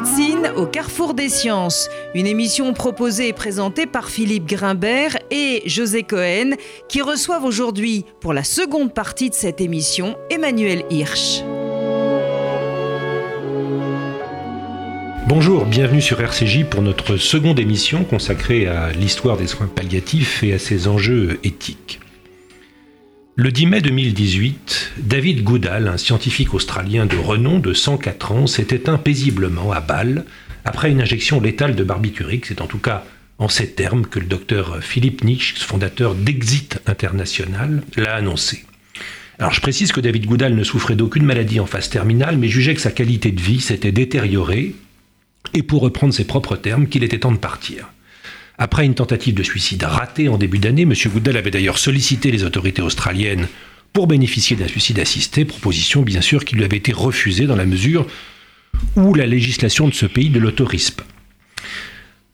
Médecine au carrefour des sciences, une émission proposée et présentée par Philippe Grimbert et José Cohen, qui reçoivent aujourd'hui, pour la seconde partie de cette émission, Emmanuel Hirsch. Bonjour, bienvenue sur RCJ pour notre seconde émission consacrée à l'histoire des soins palliatifs et à ses enjeux éthiques. Le 10 mai 2018, David Goodall, un scientifique australien de renom de 104 ans, s'est éteint paisiblement à Bâle après une injection létale de barbiturique. C'est en tout cas en ces termes que le docteur Philippe Nietzsche, fondateur d'Exit International, l'a annoncé. Alors je précise que David Goodall ne souffrait d'aucune maladie en phase terminale, mais jugeait que sa qualité de vie s'était détériorée, et pour reprendre ses propres termes, qu'il était temps de partir. Après une tentative de suicide ratée en début d'année, M. Goodell avait d'ailleurs sollicité les autorités australiennes pour bénéficier d'un suicide assisté, proposition bien sûr qui lui avait été refusée dans la mesure où la législation de ce pays ne l'autorise.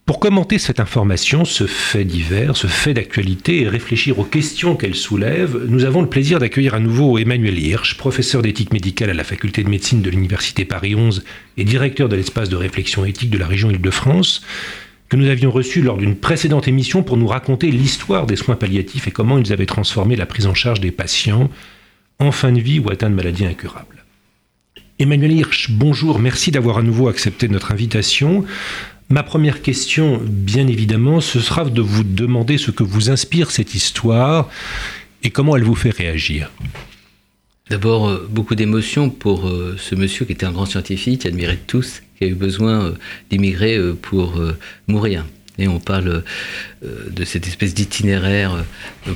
Pour commenter cette information, ce fait divers, ce fait d'actualité et réfléchir aux questions qu'elle soulève, nous avons le plaisir d'accueillir à nouveau Emmanuel Hirsch, professeur d'éthique médicale à la faculté de médecine de l'Université Paris 11 et directeur de l'espace de réflexion éthique de la région Île-de-France, que nous avions reçu lors d'une précédente émission pour nous raconter l'histoire des soins palliatifs et comment ils avaient transformé la prise en charge des patients en fin de vie ou atteints de maladies incurables. Emmanuel Hirsch, bonjour, merci d'avoir à nouveau accepté notre invitation. Ma première question, bien évidemment, ce sera de vous demander ce que vous inspire cette histoire et comment elle vous fait réagir. D'abord, euh, beaucoup d'émotions pour euh, ce monsieur qui était un grand scientifique, admiré de tous, qui a eu besoin euh, d'immigrer pour mourir. Et on parle de cette espèce d'itinéraire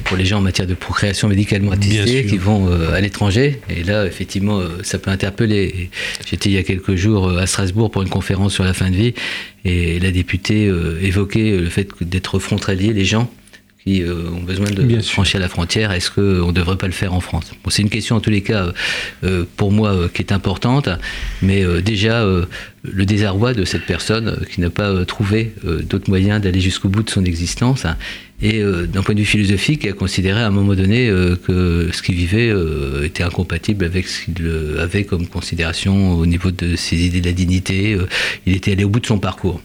pour les gens en matière de procréation médicalement attestée qui vont à l'étranger. Et là, effectivement, ça peut interpeller. J'étais il y a quelques jours à Strasbourg pour une conférence sur la fin de vie et la députée évoquait le fait d'être frontalier, les gens qui euh, ont besoin de franchir la frontière, est-ce qu'on ne devrait pas le faire en France? Bon, C'est une question en tous les cas euh, pour moi euh, qui est importante, mais déjà le désarroi de cette personne qui n'a pas trouvé d'autres moyens d'aller jusqu'au bout de son existence. et d'un point de vue philosophique, a considéré à un moment donné que ce qu'il vivait était incompatible avec ce qu'il avait comme considération au niveau de ses idées de la dignité. il était allé au bout de son parcours.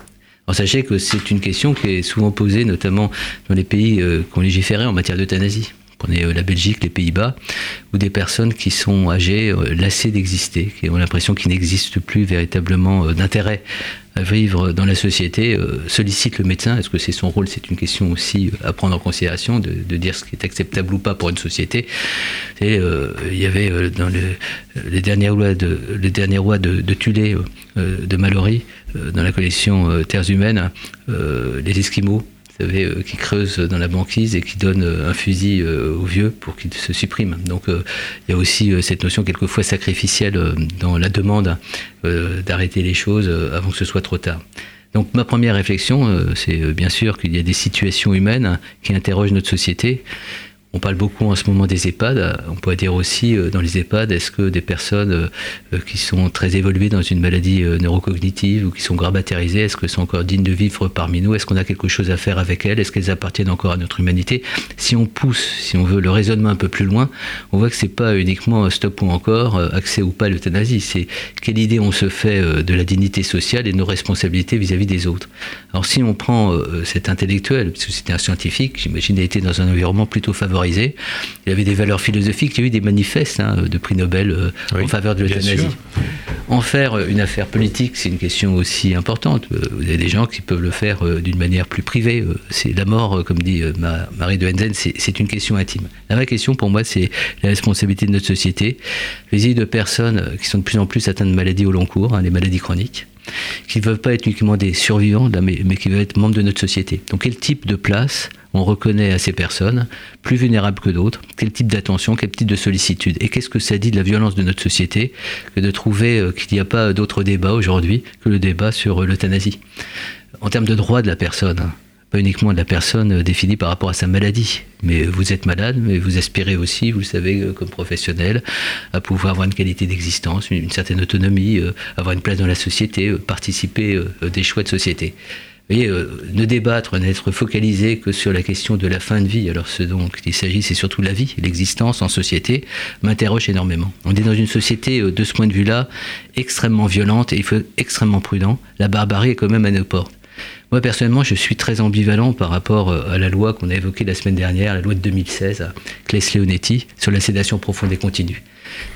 Alors sachez que c'est une question qui est souvent posée, notamment dans les pays euh, qui légiféré en matière d'euthanasie. Prenez euh, la Belgique, les Pays-Bas, ou des personnes qui sont âgées, euh, lassées d'exister, qui ont l'impression qu'il n'existe plus véritablement d'intérêt à vivre dans la société, sollicitent le médecin. Est-ce que c'est son rôle? C'est une question aussi à prendre en considération, de, dire ce qui est acceptable ou pas pour une société. Et, il y avait dans le, les de, derniers rois de, de Tulé, de Mallory, euh, dans la collection euh, Terres humaines, euh, les Esquimaux, vous savez, qui creusent dans la banquise et qui donnent un fusil aux vieux pour qu'ils se suppriment. Donc il y a aussi cette notion quelquefois sacrificielle dans la demande d'arrêter les choses avant que ce soit trop tard. Donc ma première réflexion, c'est bien sûr qu'il y a des situations humaines qui interrogent notre société on parle beaucoup en ce moment des EHPAD. On pourrait dire aussi euh, dans les EHPAD, est-ce que des personnes euh, euh, qui sont très évoluées dans une maladie neurocognitive ou qui sont grabatarisées, est-ce qu'elles sont encore dignes de vivre parmi nous? Est-ce qu'on a quelque chose à faire avec elles? Est-ce qu'elles appartiennent encore à notre humanité? Si on pousse, si on veut le raisonnement un peu plus loin, on voit que c'est pas uniquement stop ou encore, accès ou pas à l'euthanasie. C'est quelle idée on se fait de la dignité sociale et de nos responsabilités vis-à-vis des autres. Alors si on prend cet intellectuel, parce que c'était un scientifique, j'imagine, a été dans un environnement plutôt favorable il y avait des valeurs philosophiques. Il y a eu des manifestes hein, de prix Nobel euh, en faveur de l'euthanasie. En faire une affaire politique, c'est une question aussi importante. Euh, vous avez des gens qui peuvent le faire euh, d'une manière plus privée. C'est la mort, comme dit Marie de Henzen, c'est une question intime. La vraie question pour moi, c'est la responsabilité de notre société. vis de personnes qui sont de plus en plus atteintes de maladies au long cours, hein, les maladies chroniques qui ne veulent pas être uniquement des survivants, mais, qui veulent être membres de notre société. Donc quel type de place on reconnaît à ces personnes, plus vulnérables que d'autres, quel type d'attention, quel type de sollicitude? Et qu'est-ce que ça dit de la violence de notre société que de trouver euh, qu'il n'y a pas d'autre débat aujourd'hui que le débat sur euh, l'euthanasie? En termes de droit de la personne, uniquement de la personne euh, définie par rapport à sa maladie, mais vous êtes malade, mais vous aspirez aussi, vous le savez, comme professionnel, à pouvoir avoir une qualité d'existence, une certaine autonomie, avoir une place dans la société, participer des choix de société. voyez, ne débattre, n'être focalisé que sur la question de la fin de vie, alors ce dont il s'agit, c'est surtout la vie, l'existence en société, m'interroge énormément. On est dans une société, de ce point de vue-là, extrêmement violente et il faut être extrêmement prudent. La barbarie est quand même à nos portes. Moi, personnellement, je suis très ambivalent par rapport euh, à la loi qu'on a évoquée la semaine dernière, la loi de 2016, à Claes-Leonetti, sur la sédation profonde et continue.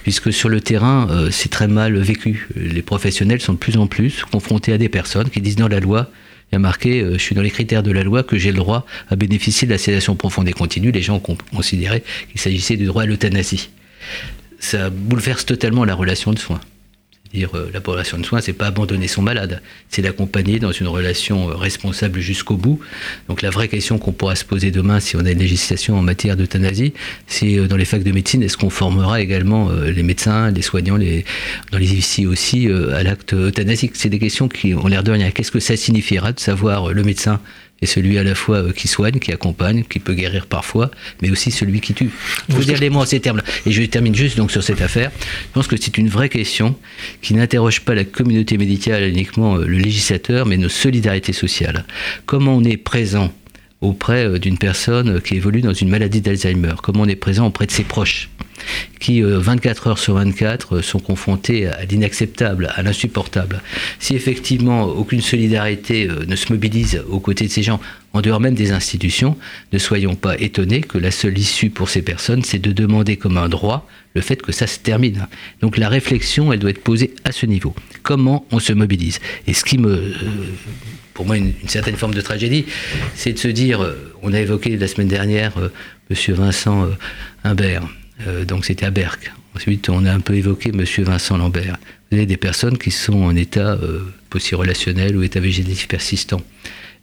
Puisque sur le terrain, euh, c'est très mal vécu. Les professionnels sont de plus en plus confrontés à des personnes qui disent dans la loi, il y a marqué, euh, je suis dans les critères de la loi, que j'ai le droit à bénéficier de la sédation profonde et continue. Les gens ont considéré qu'il s'agissait du droit à l'euthanasie. Ça bouleverse totalement la relation de soins dire euh, la relation de soins, c'est pas abandonner son malade, c'est l'accompagner dans une relation euh, responsable jusqu'au bout. Donc la vraie question qu'on pourra se poser demain, si on a une législation en matière d'euthanasie, c'est euh, dans les facs de médecine, est-ce qu'on formera également les médecins, les soignants, dans les ici aussi à l'acte euthanasique? C'est des questions qui ont l'air de rien. Qu'est-ce que ça signifiera de savoir le médecin et celui à la fois euh, qui soigne, qui accompagne, qui peut guérir parfois, mais aussi celui qui tue. Vous dire les mots en ces termes-là. Et je termine juste donc sur cette affaire. Je pense que c'est une vraie question qui n'interroge pas la communauté médicale, uniquement euh, le législateur, mais nos solidarités sociales. Comment on est présent auprès euh, d'une personne qui évolue dans une maladie d'Alzheimer, comment on est présent auprès de ses proches, qui 24 heures sur 24 sont confrontés à l'inacceptable, à l'insupportable. Si effectivement aucune solidarité ne se mobilise aux côtés de ces gens, en dehors même des institutions, ne soyons pas étonnés que la seule issue pour ces personnes, c'est de demander comme un droit le fait que ça se termine. Donc la réflexion, elle doit être posée à ce niveau. Comment on se mobilise? Et ce qui me pour moi une, certaine forme de tragédie, c'est de se dire, euh, on a évoqué la semaine dernière euh, Monsieur Vincent euh, Humbert, donc c'était à Berck. Ensuite, on a un peu évoqué Monsieur Vincent Lambert. Vous avez des personnes qui sont en état aussi relationnel ou état végétatif persistant.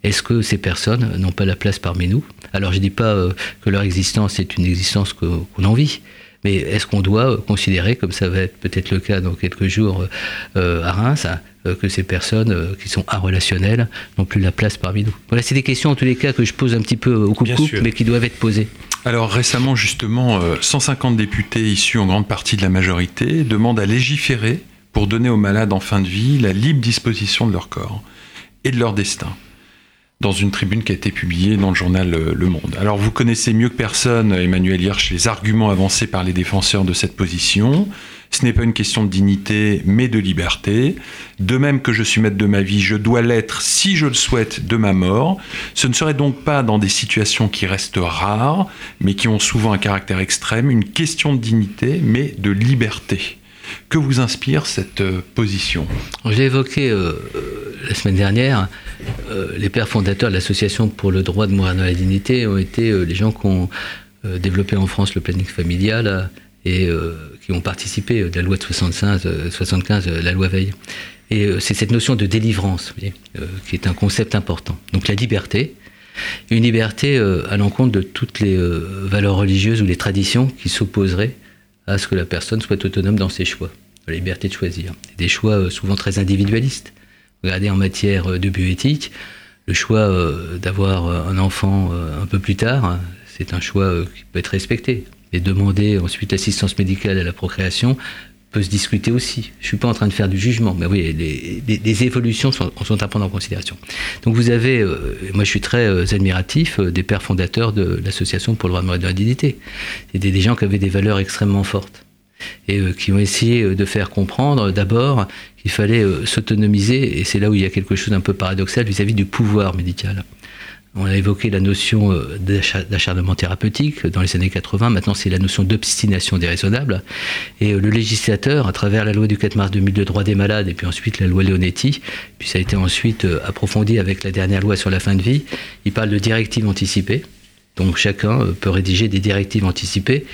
Est-ce que ces personnes n'ont pas la place parmi nous? Alors je ne dis pas que leur existence est une existence qu'on envie, mais est-ce qu'on doit considérer, comme ça va être peut-être le cas dans quelques jours à Reims, euh, que ces personnes euh, qui sont irrelationnelles n'ont plus la place parmi nous? Voilà, c'est des questions en tous les cas que je pose un petit peu au coupe-coupe, mais qui doivent être posées. Alors récemment, justement, 150 euh, députés issus en grande partie de la majorité demandent à légiférer pour donner aux malades en fin de vie la libre disposition de leur corps et de leur destin dans une tribune qui a été publiée dans le journal Le Monde. Alors vous connaissez mieux que personne, Emmanuel Hirsch, les arguments avancés par les défenseurs de cette position. Ce n'est pas une question de dignité, mais de liberté. De même que je suis maître de ma vie, je dois l'être, si je le souhaite, de ma mort. Ce ne serait donc pas dans des situations qui restent rares, mais qui ont souvent un caractère extrême, une question de dignité, mais de liberté. Que vous inspire cette euh, position? J'ai évoqué euh, euh, la semaine dernière, les pères fondateurs de l'Association pour le droit de mourir dans la dignité ont été les gens qui ont développé en France le planning familial et qui ont participé de la loi de 75, 75 la loi Veil. Et c'est cette notion de délivrance qui est un concept important. Donc la liberté, une liberté à l'encontre de toutes les valeurs religieuses ou les traditions qui s'opposeraient à ce que la personne soit autonome dans ses choix, la liberté de choisir. Des choix euh, souvent très individualistes. Regardez en matière euh, de bioéthique, le choix euh, d'avoir un enfant un peu plus tard, c'est un choix qui peut être respecté. Et demander ensuite l'assistance médicale à la procréation se discuter aussi. Je ne suis pas en train de faire du jugement, mais oui, les, évolutions sont, à prendre en considération. Donc vous avez, moi je suis très admiratif des pères fondateurs de l'Association pour le droit de mourir de la dignité. C'était des gens qui avaient des valeurs extrêmement fortes et euh, qui ont essayé euh, de faire comprendre d'abord qu'il fallait euh, s'autonomiser, et c'est là où il y a quelque chose d'un peu paradoxal vis-à-vis du pouvoir médical. On a évoqué la notion d'acharnement thérapeutique dans les années 80, maintenant c'est la notion d'obstination déraisonnable. Et le législateur, à travers la loi du 4 mars 2002, droit des malades, et puis ensuite la loi Leonetti, puis ça a été ensuite approfondi avec la dernière loi sur la fin de vie, il parle de directives anticipées. Donc chacun euh, peut rédiger des directives anticipées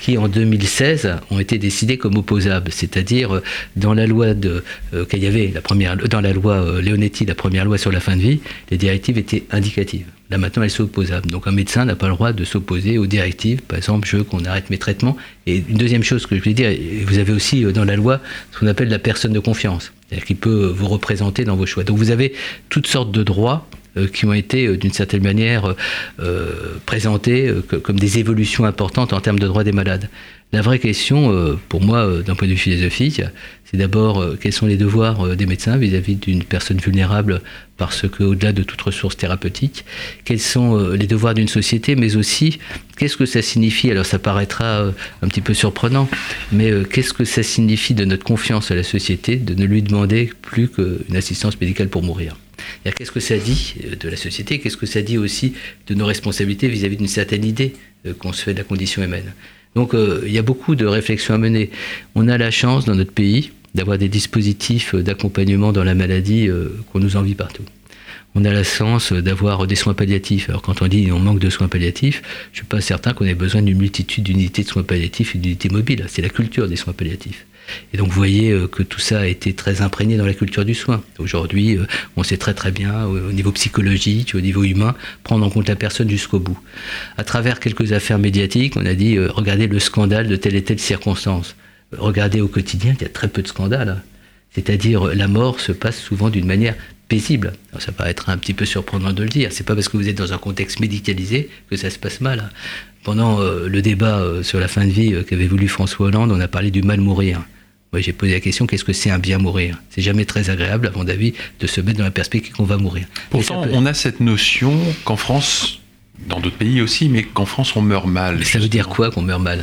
qui en 2016 ont été décidées comme opposables, c'est-à-dire euh, dans la loi de euh, la première dans la loi Leonetti, la première loi sur la fin de vie, les directives étaient indicatives. Là maintenant elles sont opposables. Donc un médecin n'a pas le droit de s'opposer aux directives. Par exemple, je veux qu'on arrête mes traitements. Et une deuxième chose que je voulais dire, vous avez aussi dans la loi ce qu'on appelle la personne de confiance, c'est-à-dire qui peut vous représenter dans vos choix. Donc vous avez toutes sortes de droits qui ont été euh, d'une certaine manière euh, présentés comme des évolutions importantes en termes de droits des malades. La vraie question, euh, pour moi, euh, d'un point de vue philosophique, c'est d'abord euh, quels sont les devoirs des médecins vis-à-vis d'une personne vulnérable, parce qu'au-delà de toute ressource thérapeutique, quels sont les devoirs d'une société, mais aussi qu'est-ce que ça signifie, alors ça paraîtra un petit peu surprenant, mais qu'est-ce que ça signifie de notre confiance à la société de ne lui demander plus qu'une assistance médicale pour mourir? Qu'est-ce que ça dit de la société Qu'est-ce que ça dit aussi de nos responsabilités vis-à-vis d'une certaine idée qu'on se fait de la condition humaine donc euh, il y a beaucoup de réflexions à mener. On a la chance dans notre pays d'avoir des dispositifs d'accompagnement dans la maladie euh, qu'on nous envie partout. On a la chance d'avoir des soins palliatifs. Alors quand on dit on manque de soins palliatifs, je ne suis pas certain qu'on ait besoin d'une multitude d'unités de soins palliatifs et d'unités mobiles. C'est la culture des soins palliatifs. Et donc vous voyez euh, que tout ça a été très imprégné dans la culture du soin. Aujourd'hui, euh, on sait très très bien, au niveau psychologique, au niveau humain, prendre en compte la personne jusqu'au bout. À travers quelques affaires médiatiques, on a dit, euh, regardez le scandale de telle et telle circonstance. Regardez au quotidien, il y a très peu de scandales. Hein. C'est-à-dire, la mort se passe souvent d'une manière paisible. ça être un petit peu surprenant de le dire. C'est pas parce que vous êtes dans un contexte médicalisé que ça se passe mal. Hein. Pendant le débat sur la fin de vie qu'avait voulu François Hollande, on a parlé du mal mourir. Moi, j'ai posé la question qu'est-ce que c'est un bien mourir? C'est jamais très agréable, à mon avis, de se mettre dans la perspective qu'on va mourir. Pourtant, on a cette notion qu'en France, dans d'autres pays aussi, mais qu'en France, on meurt mal. ça veut dire quoi qu'on meurt mal?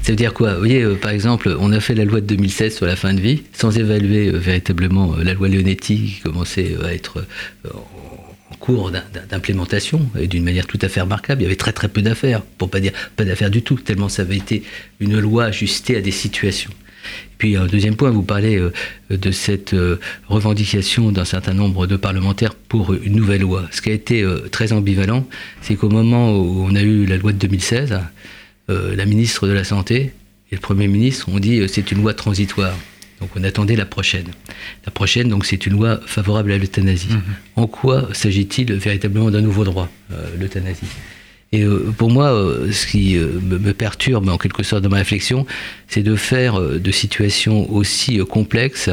Ça veut dire quoi? Vous voyez, euh, par exemple, on a fait la loi de 2016 sur la fin de vie, sans évaluer euh, véritablement euh, la loi Leonetti, qui commençait à être en cours d'implémentation, et d'une manière tout à fait remarquable. Il y avait très très peu d'affaires, pour pas dire pas d'affaires du tout, tellement ça avait été une loi ajustée à des situations. Puis un deuxième point, vous parlez euh, de cette euh, revendication d'un certain nombre de parlementaires pour une nouvelle loi. Ce qui a été euh, très ambivalent, c'est qu'au moment où on a eu la loi de 2016, la ministre de la Santé et le Premier ministre ont dit c'est une loi transitoire. Donc on attendait la prochaine. La prochaine, donc, c'est une loi favorable à l'euthanasie. Mmh. En quoi s'agit-il véritablement d'un nouveau droit, l'euthanasie? Et euh, pour moi, euh, ce qui euh, me perturbe en quelque sorte dans ma réflexion, c'est de faire de situations aussi complexes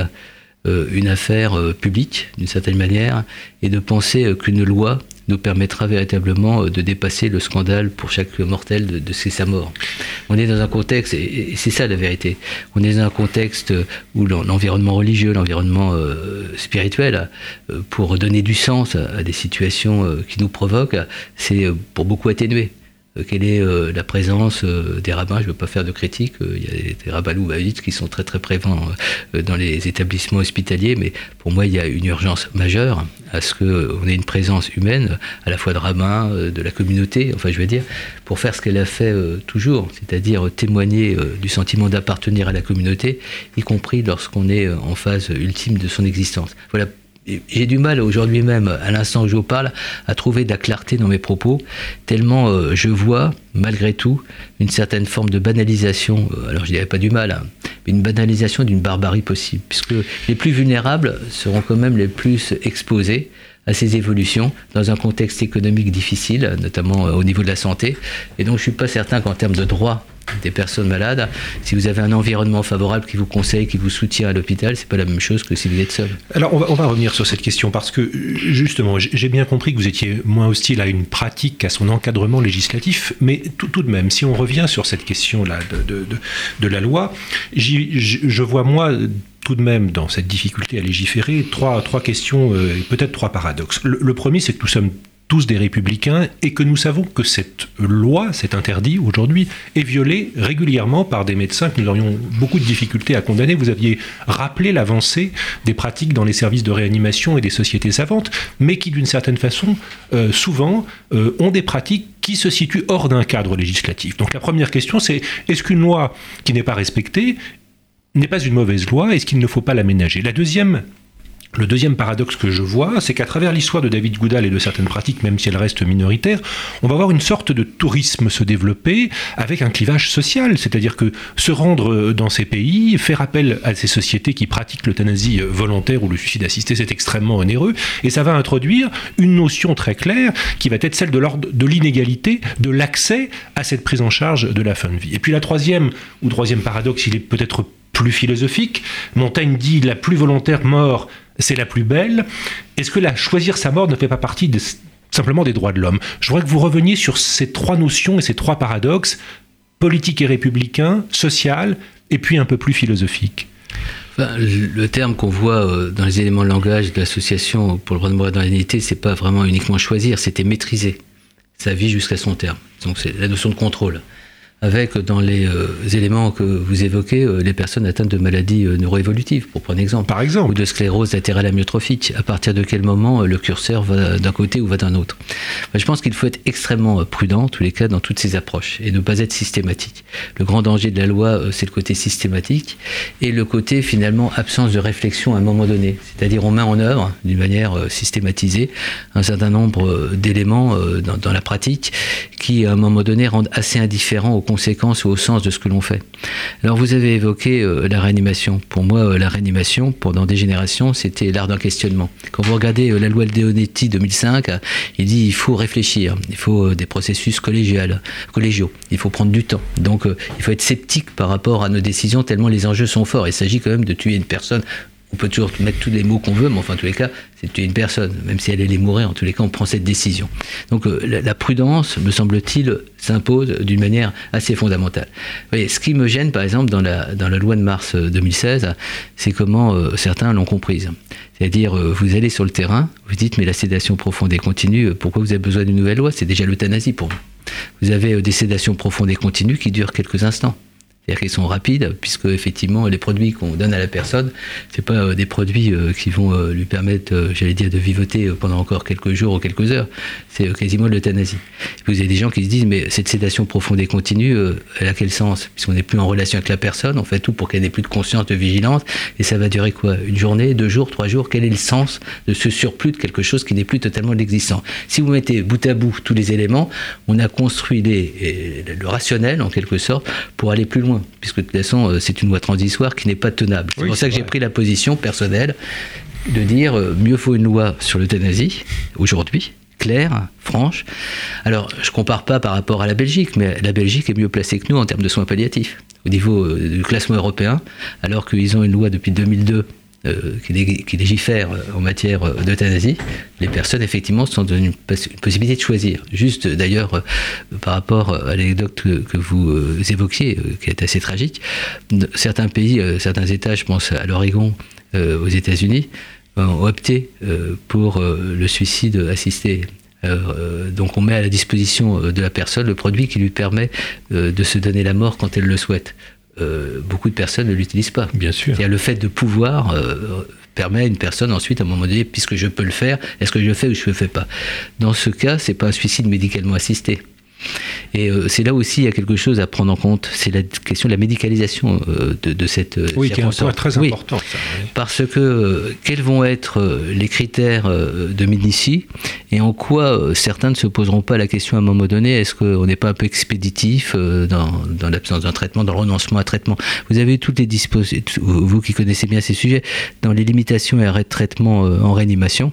une affaire publique, d'une certaine manière, et de penser qu'une loi nous permettra véritablement de dépasser le scandale pour chaque mortel de, sa mort. On est dans un contexte, et, c'est ça la vérité, on est dans un contexte où l'environnement religieux, l'environnement euh, spirituel, euh, pour donner du sens à, des situations euh, qui nous provoquent, c'est pour beaucoup atténuer. Euh, quelle est euh, la présence euh, des rabbins? Je ne veux pas faire de critique, il y a des rabbins qui sont très très présents dans les établissements hospitaliers, mais pour moi il y a une urgence majeure à ce qu'on ait une présence humaine, à la fois de rabbins, de la communauté, enfin je veux dire, pour faire ce qu'elle a fait toujours, c'est-à-dire témoigner du sentiment d'appartenir à la communauté, y compris lorsqu'on est en phase ultime de son existence. Voilà j'ai du mal aujourd'hui même, à l'instant où je vous parle, à trouver de la clarté dans mes propos, tellement euh, je vois, malgré tout, une certaine forme de banalisation, euh, alors je dirais pas du mal, hein, une banalisation d'une barbarie possible, puisque les plus vulnérables seront quand même les plus exposés à ces évolutions dans un contexte économique difficile, notamment euh, au niveau de la santé. Et donc je ne suis pas certain qu'en termes de droits des personnes malades, si vous avez un environnement favorable qui vous conseille, qui vous soutient à l'hôpital, c'est pas la même chose que si vous êtes seul. Alors on va, on va revenir sur cette question parce que justement, j'ai bien compris que vous étiez moins hostile à une pratique qu'à son encadrement législatif, mais tout, de même, si on revient sur cette question-là de, de, de, la loi, je vois moi tout de même dans cette difficulté à légiférer trois, trois questions euh, et peut-être trois paradoxes. Le, premier, c'est que nous sommes tous des républicains et que nous savons que cette loi, cet interdit aujourd'hui, est violé régulièrement par des médecins que nous aurions beaucoup de difficultés à condamner. Vous aviez rappelé l'avancée des pratiques dans les services de réanimation et des sociétés savantes, mais qui d'une certaine façon, euh, souvent, euh, ont des pratiques qui se situent hors d'un cadre législatif. Donc la première question, c'est est-ce qu'une loi qui n'est pas respectée n'est pas une mauvaise loi? Est-ce qu'il ne faut pas l'aménager? La deuxième le deuxième paradoxe que je vois, c'est qu'à travers l'histoire de David Goudal et de certaines pratiques, même si elles restent minoritaires, on va voir une sorte de tourisme se développer avec un clivage social. C'est-à-dire que se rendre dans ces pays, faire appel à ces sociétés qui pratiquent l'euthanasie volontaire ou le suicide assisté, c'est extrêmement onéreux. Et ça va introduire une notion très claire qui va être celle de l'ordre de l'inégalité, de l'accès à cette prise en charge de la fin de vie. Et puis la troisième, ou troisième paradoxe, il est peut-être plus philosophique. Montaigne dit la plus volontaire mort, c'est la plus belle. Est-ce que choisir sa mort ne fait pas partie simplement des droits de l'homme? Je voudrais que vous reveniez sur ces trois notions et ces trois paradoxes politique et républicain, social, et puis un peu plus philosophique le terme qu'on voit euh, dans les éléments de langage de l'association pour le droit de mourir dans la dignité, c'est pas vraiment uniquement choisir, c'était maîtriser sa vie jusqu'à son terme. Donc c'est la notion de contrôle avec dans les euh, éléments que vous évoquez euh, les personnes atteintes de maladies euh, neuroévolutives, pour prendre exemple. Par exemple. Ou de sclérose latérale amyotrophique. À partir de quel moment le curseur va d'un côté ou va d'un autre? Je pense qu'il faut être extrêmement prudent, en tous les cas, dans toutes ces approches, et ne pas être systématique. Le grand danger de la loi, c'est le côté systématique, et le côté, finalement, absence de réflexion à un moment donné. C'est-à-dire, on met en œuvre, d'une manière systématisée, un certain nombre d'éléments dans, dans, la pratique qui, à un moment donné, rendent assez indifférent au conséquences ou au sens de ce que l'on fait. Alors vous avez évoqué euh, la réanimation. Pour moi, euh, la réanimation, pendant des générations, c'était l'art d'un questionnement. Quand vous regardez euh, la loi de Leonetti 2005, il dit il faut réfléchir, il faut des processus collégiaux, il faut prendre du temps. Donc il faut être sceptique par rapport à nos décisions tellement les enjeux sont forts. Il s'agit quand même de tuer une personne on peut toujours mettre tous les mots qu'on veut, mais enfin, en tous les cas, c'est une personne. Même si elle allait mourir, en tous les cas, on prend cette décision. Donc, euh, la, prudence, me semble-t-il, s'impose d'une manière assez fondamentale. voyez, ce qui me gêne, par exemple, dans la, dans la loi de mars 2016, euh, c'est comment euh, certains l'ont comprise. C'est-à-dire, vous allez sur le terrain, vous dites, mais la sédation profonde et continue, pourquoi vous avez besoin d'une nouvelle loi? C'est déjà l'euthanasie pour vous. Vous avez des sédations profondes et continues qui durent quelques instants. C'est-à-dire qu'ils sont rapides, puisque effectivement les produits qu'on donne à la personne, c'est pas euh, des produits euh, qui vont euh, lui permettre, j'allais dire, de vivoter pendant encore quelques jours ou quelques heures. C'est quasiment l'euthanasie. Vous avez des gens qui se disent, mais cette sédation profonde et continue, elle a quel sens? Puisqu'on n'est plus en relation avec la personne, on fait tout pour qu'elle n'ait plus de conscience, de vigilance, et ça va durer quoi? Une journée, deux jours, trois jours? Quel est le sens de ce surplus de quelque chose qui n'est plus totalement l'existant Si vous mettez bout à bout tous les éléments, on a construit le rationnel en quelque sorte pour aller plus loin puisque de toute façon, euh, c'est une loi transitoire qui n'est pas tenable. C'est pour ça que j'ai pris la position personnelle de dire euh, mieux faut une loi sur l'euthanasie aujourd'hui claire, franche. Alors, je ne compare pas par rapport à la Belgique, mais la Belgique est mieux placée que nous en termes de soins palliatifs au niveau euh, du classement européen, alors qu'ils ont une loi depuis 2002 euh, qui, légifère euh, en matière euh, d'euthanasie, les personnes effectivement sont dans une, possibilité de choisir. Juste d'ailleurs par rapport à l'anecdote que, vous évoquiez, qui est assez tragique, certains pays, certains États, je pense à l'Oregon, aux États-Unis, ont opté pour le suicide assisté. donc on met à la disposition de la personne le produit qui lui permet de se donner la mort quand elle le souhaite. Euh, beaucoup de personnes ne l'utilisent pas. Bien sûr. le fait de pouvoir euh, permet à une personne ensuite, à un moment donné, puisque je peux le faire, est-ce que je le fais ou je ne le fais pas? Dans ce cas, c'est pas un suicide médicalement assisté. Et euh, c'est là aussi il y a quelque chose à prendre en compte, c'est la question de la médicalisation euh, de, cette euh, oui, qui est un point très important. Parce que quels vont être les critères de Médici et en quoi certains ne se poseront pas la question à un moment donné, est-ce qu'on n'est pas un peu expéditif dans, dans l'absence d'un traitement, dans le renoncement à traitement? Vous avez toutes les dispositions, vous qui connaissez bien ces sujets, dans les limitations et arrêts de traitement en réanimation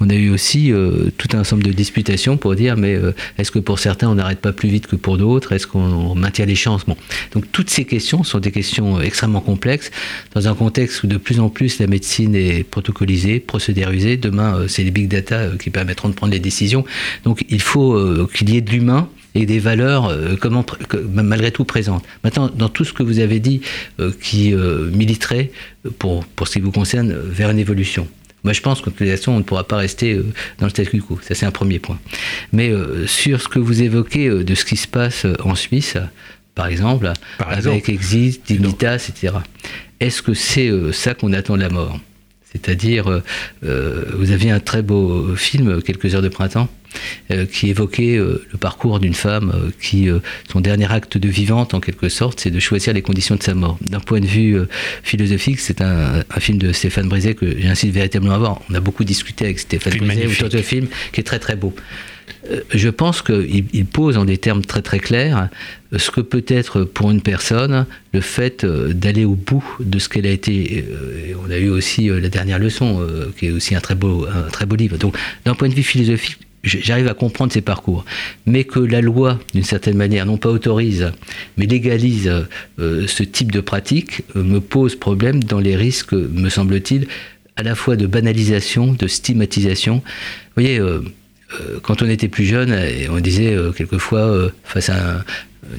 on a eu aussi euh, tout un ensemble de disputations pour dire mais euh, est-ce que pour certains on n'arrête pas plus vite que pour d'autres? Est-ce qu'on maintient les chances? Bon. Donc toutes ces questions sont des questions extrêmement complexes dans un contexte où de plus en plus la médecine est protocolisée, procédérisée. Demain, euh, c'est les big data qui permettront de prendre les décisions. Donc il faut qu'il y ait de l'humain et des valeurs malgré tout présentes. Maintenant, dans tout ce que vous avez dit qui militerait, pour ce qui vous concerne, vers une évolution. Moi, je pense qu'en toute façon, on ne pourra pas rester euh, dans le statu quo. Ça, c'est un premier point. Mais euh, sur ce que vous évoquez euh, de ce qui se passe en Suisse, par exemple, avec Exit, Dignitas, etc., est-ce que c'est ça qu'on attend de la mort? C'est-à-dire, vous aviez un très beau film, Quelques heures de printemps, qui évoquait euh, le parcours d'une femme euh, qui, son dernier acte de vivante, en quelque sorte, c'est de choisir les conditions de sa mort. D'un point de vue philosophique, c'est un, film de Stéphane Brisé que j'insiste véritablement à voir. On a beaucoup discuté avec Stéphane Brisé autour de film qui est très très beau. Je pense qu'il pose en des termes très très clairs ce que peut être pour une personne le fait d'aller au bout de ce qu'elle a été. On a eu aussi la dernière leçon, qui est aussi un très beau, un très beau livre. Donc, d'un point de vue philosophique, j'arrive à comprendre ces parcours. Mais que la loi, d'une certaine manière, non pas autorise, mais légalise euh, ce type de pratique, euh, me pose problème dans les risques, me semble-t-il, à la fois de banalisation, de stigmatisation. Vous voyez, euh, quand on était plus jeune, on disait quelquefois face à un,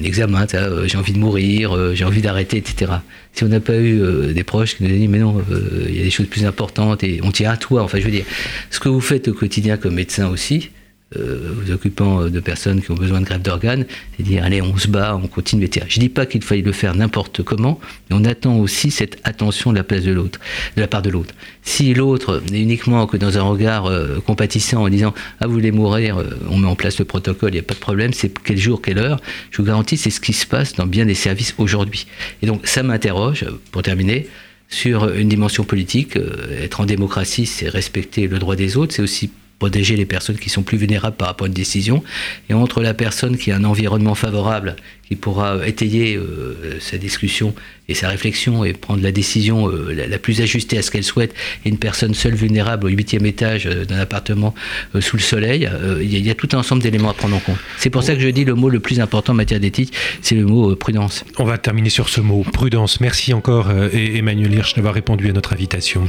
examen, j'ai envie de mourir, j'ai envie d'arrêter, etc. Si on n'a pas eu des proches qui nous disent mais non, il y a des choses plus importantes et on tient à toi. Enfin, je veux dire, ce que vous faites au quotidien comme médecin aussi, euh, vous occupant euh, de personnes qui ont besoin de greffe d'organes et dire allez on se bat, on continue, etc. Je dis pas qu'il faille le faire n'importe comment, mais on attend aussi cette attention de la place de l'autre, de la part de l'autre. Si l'autre n'est uniquement que dans un regard euh, compatissant en disant ah vous voulez mourir, on met en place le protocole, il n'y a pas de problème, c'est quel jour, quelle heure, je vous garantis c'est ce qui se passe dans bien des services aujourd'hui. Et donc ça m'interroge, pour terminer, sur une dimension politique. être en démocratie, c'est respecter le droit des autres, c'est aussi protéger les personnes qui sont plus vulnérables par rapport à une décision, et entre la personne qui a un environnement favorable, qui pourra étayer euh, sa discussion et sa réflexion et prendre la décision euh, la, plus ajustée à ce qu'elle souhaite, et une personne seule vulnérable au huitième étage euh, d'un appartement sous le soleil, il y, a tout un ensemble d'éléments à prendre en compte. C'est pour ça que je dis le mot le plus important en matière d'éthique, c'est le mot prudence. On va terminer sur ce mot, prudence. Merci encore Emmanuel Hirsch d'avoir répondu à notre invitation.